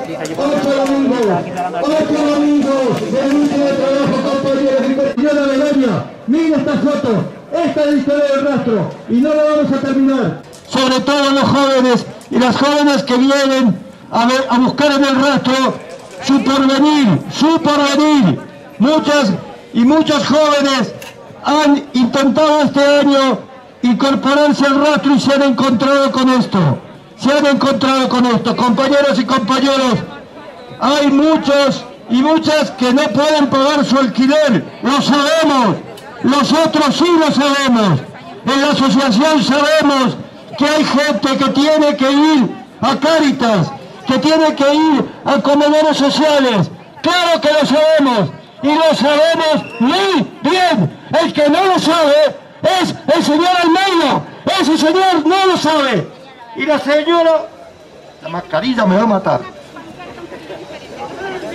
Otro domingo, otro domingo de último trabajo, compañeros y compañeras de Gaña. Miren esta foto, esta es la historia del rastro y no la vamos a terminar. Sobre todo los jóvenes y las jóvenes que vienen a, ver- a buscar en el rastro su porvenir, su porvenir. Muchas y muchos jóvenes han intentado este año incorporarse al rastro y se han encontrado con esto. Se han encontrado con esto, compañeros y compañeros. Hay muchos y muchas que no pueden pagar su alquiler, lo sabemos. Nosotros sí lo sabemos. En la asociación sabemos que hay gente que tiene que ir a Cáritas, que tiene que ir a comedores sociales. Claro que lo sabemos y lo sabemos muy bien. El que no lo sabe es el señor Almeida. Ese señor no lo sabe. Y la señora, la mascarilla me va a matar.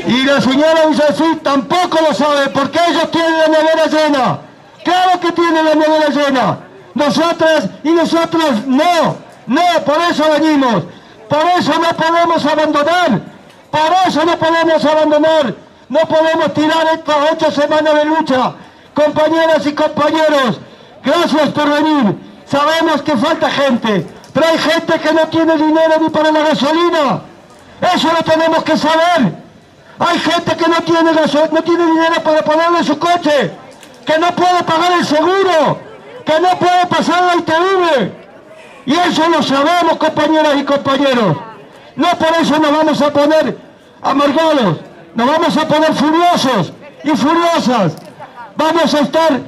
Y la señora Villasí tampoco lo sabe porque ellos tienen la nevera llena. Claro que tienen la nevera llena. Nosotras y nosotros no. No, por eso venimos. Por eso no podemos abandonar. Por eso no podemos abandonar. No podemos tirar estas ocho semanas de lucha. Compañeras y compañeros, gracias por venir. Sabemos que falta gente, pero hay gente que no tiene dinero ni para la gasolina. Eso lo tenemos que saber. Hay gente que no tiene, no tiene dinero para ponerle su coche, que no puede pagar el seguro, que no puede pasar la ITV. Y eso lo sabemos, compañeras y compañeros. No por eso nos vamos a poner amargados, nos vamos a poner furiosos y furiosas. Vamos a estar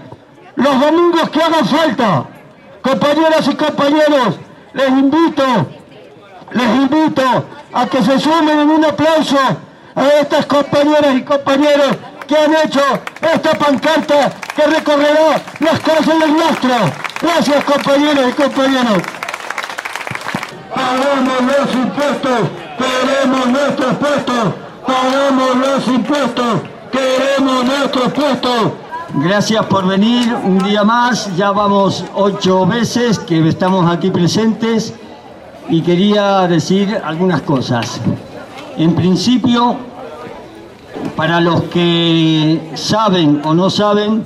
los domingos que hagan falta. Compañeras y compañeros, les invito les invito a que se sumen en un aplauso a estas compañeras y compañeros que han hecho esta pancarta que recorrerá las calles del nuestro. Gracias compañeros y compañeros. Pagamos los impuestos, queremos nuestros puestos, pagamos los impuestos, queremos nuestros puestos. Gracias por venir un día más, ya vamos ocho veces que estamos aquí presentes y quería decir algunas cosas. En principio, para los que saben o no saben,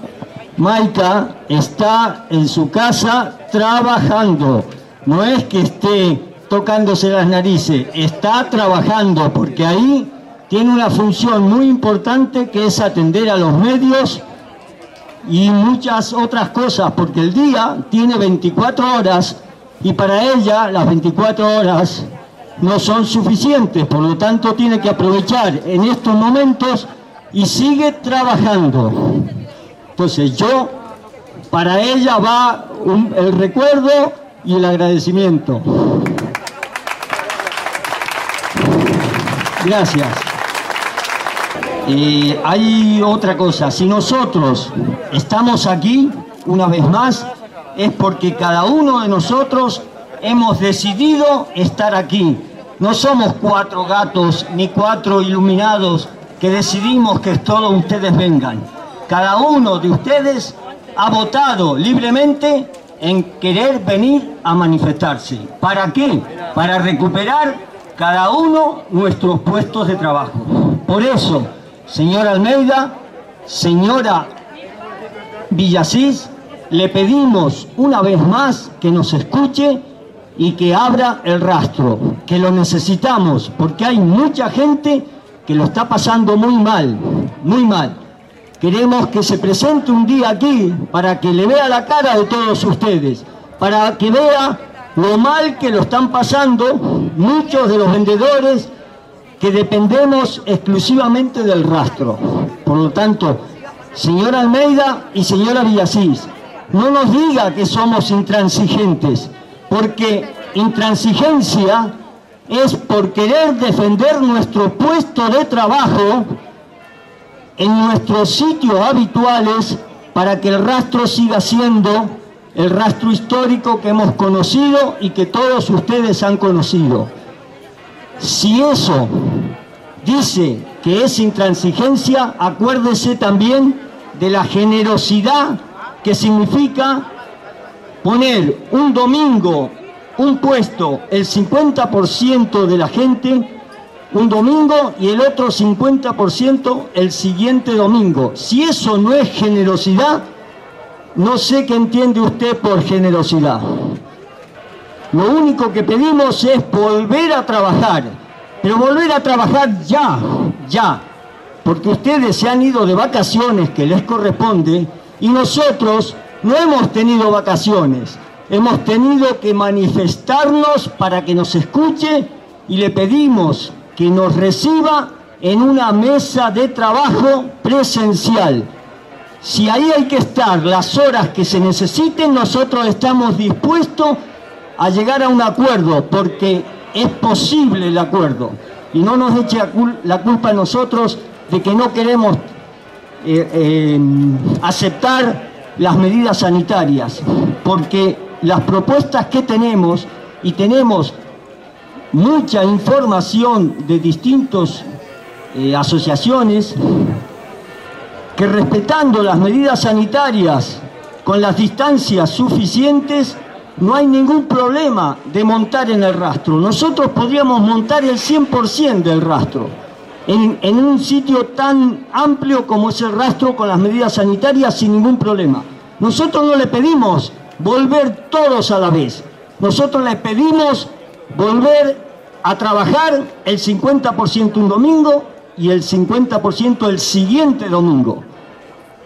Maika está en su casa trabajando. No es que esté tocándose las narices, está trabajando porque ahí tiene una función muy importante que es atender a los medios y muchas otras cosas, porque el día tiene 24 horas y para ella las 24 horas no son suficientes, por lo tanto tiene que aprovechar en estos momentos y sigue trabajando. Entonces yo, para ella va el recuerdo y el agradecimiento. Gracias. Y hay otra cosa, si nosotros estamos aquí, una vez más, es porque cada uno de nosotros hemos decidido estar aquí. No somos cuatro gatos ni cuatro iluminados que decidimos que todos ustedes vengan. Cada uno de ustedes ha votado libremente en querer venir a manifestarse. ¿Para qué? Para recuperar cada uno nuestros puestos de trabajo. Por eso, señora Almeida, señora Villasís, le pedimos una vez más que nos escuche y que abra el rastro, que lo necesitamos, porque hay mucha gente que lo está pasando muy mal, muy mal. Queremos que se presente un día aquí para que le vea la cara de todos ustedes, para que vea lo mal que lo están pasando muchos de los vendedores que dependemos exclusivamente del rastro. Por lo tanto, señora Almeida y señora Villasís, no nos diga que somos intransigentes, porque intransigencia es por querer defender nuestro puesto de trabajo en nuestros sitios habituales para que el rastro siga siendo el rastro histórico que hemos conocido y que todos ustedes han conocido. Si eso dice que es intransigencia, acuérdese también de la generosidad que significa poner un domingo un puesto el 50% de la gente un domingo y el otro 50% el siguiente domingo. Si eso no es generosidad, no sé qué entiende usted por generosidad. Lo único que pedimos es volver a trabajar, pero volver a trabajar ya, ya, porque ustedes se han ido de vacaciones que les corresponde y nosotros no hemos tenido vacaciones, hemos tenido que manifestarnos para que nos escuche y le pedimos que nos reciba en una mesa de trabajo presencial. Si ahí hay que estar las horas que se necesiten, nosotros estamos dispuestos a llegar a un acuerdo, porque es posible el acuerdo. Y no nos eche la culpa a nosotros de que no queremos eh, eh, aceptar las medidas sanitarias, porque las propuestas que tenemos, y tenemos mucha información de distintas eh, asociaciones, que respetando las medidas sanitarias con las distancias suficientes, no hay ningún problema de montar en el rastro. Nosotros podríamos montar el 100% del rastro en, en, un sitio tan amplio como es el rastro con las medidas sanitarias sin ningún problema. Nosotros no le pedimos volver todos a la vez. Nosotros le pedimos volver a trabajar el 50% un domingo y el 50% el siguiente domingo,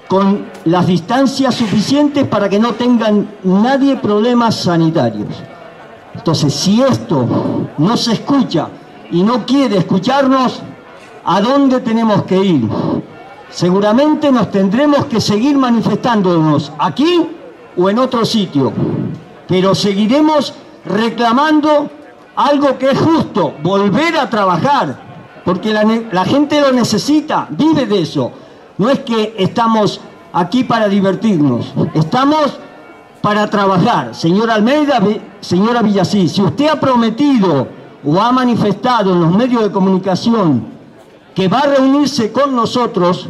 con las distancias suficientes para que no tengan nadie problemas sanitarios. Entonces, si esto no se escucha y no quiere escucharnos, ¿a dónde tenemos que ir? Seguramente nos tendremos que seguir manifestándonos aquí o en otro sitio, pero seguiremos reclamando algo que es justo, volver a trabajar, porque la, gente lo necesita, vive de eso. No es que estamos aquí para divertirnos, estamos para trabajar. Señor Almeida, señora Villasí, si usted ha prometido o ha manifestado en los medios de comunicación que va a reunirse con nosotros,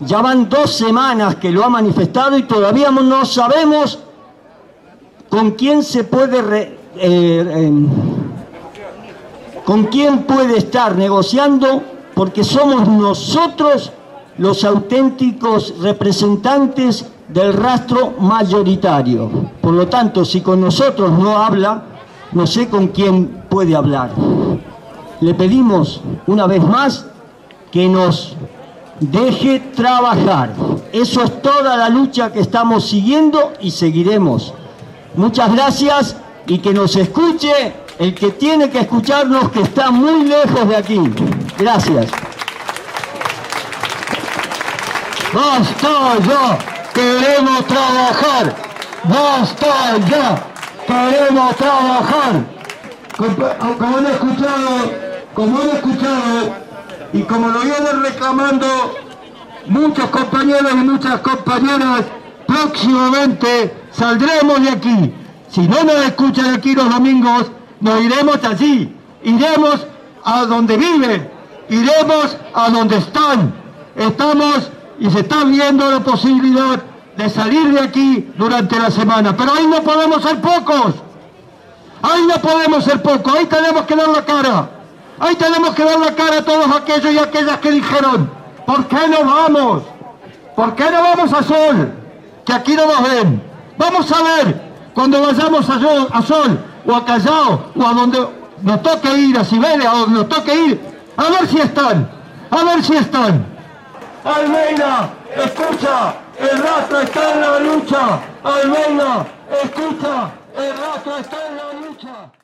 ya van dos semanas que lo ha manifestado y todavía no sabemos con quién se puede... Eh, em, con quién puede estar negociando porque somos nosotros los auténticos representantes del rastro mayoritario. Por lo tanto, si con nosotros no habla, no sé con quién puede hablar. Le pedimos una vez más que nos deje trabajar. Eso es toda la lucha que estamos siguiendo y seguiremos. Muchas gracias y que nos escuche el que tiene que escucharnos que está muy lejos de aquí. Gracias. Basta ya, queremos trabajar. Basta ya, queremos trabajar. Como han escuchado, como han escuchado y como lo vienen reclamando muchos compañeros y muchas compañeras, próximamente saldremos de aquí. Si no nos escuchan aquí los domingos, nos iremos allí, iremos a donde viven, iremos a donde están. Estamos y se está viendo la posibilidad de salir de aquí durante la semana, pero ahí no podemos ser pocos. Ahí no podemos ser pocos, ahí tenemos que dar la cara. Ahí tenemos que dar la cara a todos aquellos y aquellas que dijeron, ¿por qué no vamos? ¿Por qué no vamos a Sol? Que aquí no nos ven. Vamos a ver, cuando vayamos a Sol, a Sol o a Callao o a donde nos toque ir, a Siberia, o donde nos toque ir, a ver si están, a ver si están. Almeida, escucha, el rastro está en la lucha. Almeida, escucha, el rastro está en la lucha.